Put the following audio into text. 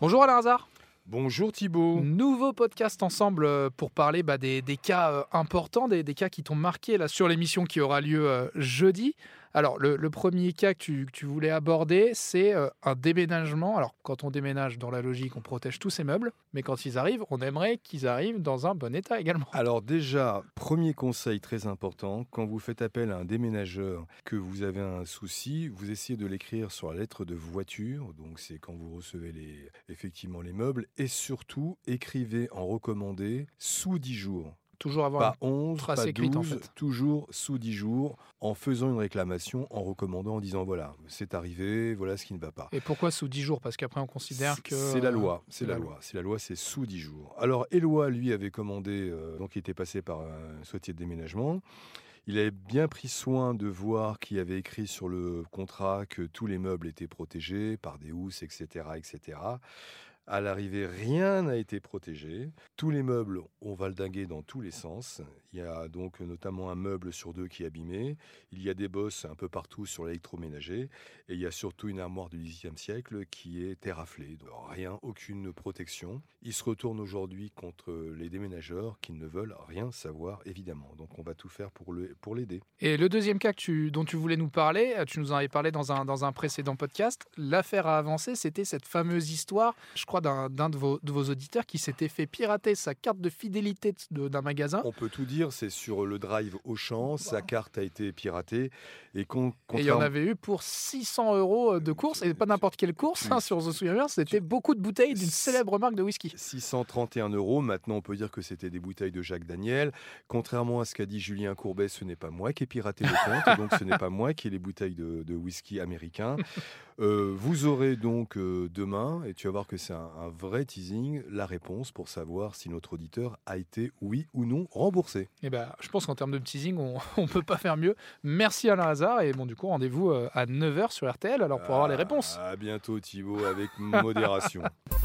Bonjour Alain Hazard. Bonjour Thibault. Nouveau podcast ensemble euh, pour parler bah, des, des cas euh, importants, des, des cas qui t'ont marqué là, sur l'émission qui aura lieu euh, jeudi. Alors, le, premier cas que tu, voulais aborder, c'est euh, un déménagement. Alors, quand on déménage, dans la logique, on protège tous ses meubles, mais quand ils arrivent, on aimerait qu'ils arrivent dans un bon état également. Alors déjà, premier conseil très important, quand vous faites appel à un déménageur, que vous avez un souci, vous essayez de l'écrire sur la lettre de voiture, donc c'est quand vous recevez effectivement les meubles, et surtout écrivez en recommandé sous 10 jours. Toujours avoir Pas 11, trace pas écrite, 12, en fait. toujours sous 10 jours, en faisant une réclamation, en recommandant, en disant voilà, c'est arrivé, voilà ce qui ne va pas. Et pourquoi sous 10 jours? Parce qu'après, on considère que. C'est la euh, loi, c'est la, la loi. C'est la loi, c'est sous 10 jours. Alors, Éloi, lui, avait commandé, euh, donc il était passé par un société de déménagement. Il avait bien pris soin de voir qu'il y avait écrit sur le contrat que tous les meubles étaient protégés par des housses, etc., etc. À l'arrivée, rien n'a été protégé. Tous les meubles ont valdingué dans tous les sens. Il y a donc notamment un meuble sur deux qui est abîmé. Il y a des bosses un peu partout sur l'électroménager. Et il y a surtout une armoire du XVIIIe siècle qui est terraflée. Donc rien, aucune protection. Il se retourne aujourd'hui contre les déménageurs qui ne veulent rien savoir, évidemment. Donc on va tout faire pour le- pour l'aider. Et le deuxième cas dont tu voulais nous parler, euh, tu nous en avais parlé dans un, dans un précédent podcast, l'affaire a avancé, c'était cette fameuse histoire, je crois, d'un d'un de vos, de vos auditeurs qui s'était fait pirater sa carte de fidélité d'un magasin. On peut tout dire, c'est sur le drive Auchan, sa carte a été piratée. Et, con- Et il y en avait eu pour 600 euros de course, et pas n'importe quelle course, hein, si on se souvient bien, c'était beaucoup de bouteilles d'une célèbre marque de whisky. 631 euros. Maintenant, on peut dire que c'était des bouteilles de Jacques Daniel. Contrairement à ce qu'a dit Julien Courbet, ce n'est pas moi qui ai piraté le compte, donc ce n'est pas moi qui ai les bouteilles de, de whisky américain. Euh, vous aurez donc euh, demain, et tu vas voir que c'est un, un vrai teasing, la réponse pour savoir si notre auditeur a été, oui ou non, remboursé. Et ben, je pense qu'en termes de teasing, on ne peut pas faire mieux. Merci Alain Hazard, et bon, du coup, rendez-vous euh, à 9h sur RTL, alors pour avoir les réponses. À bientôt Thibaut, avec modération.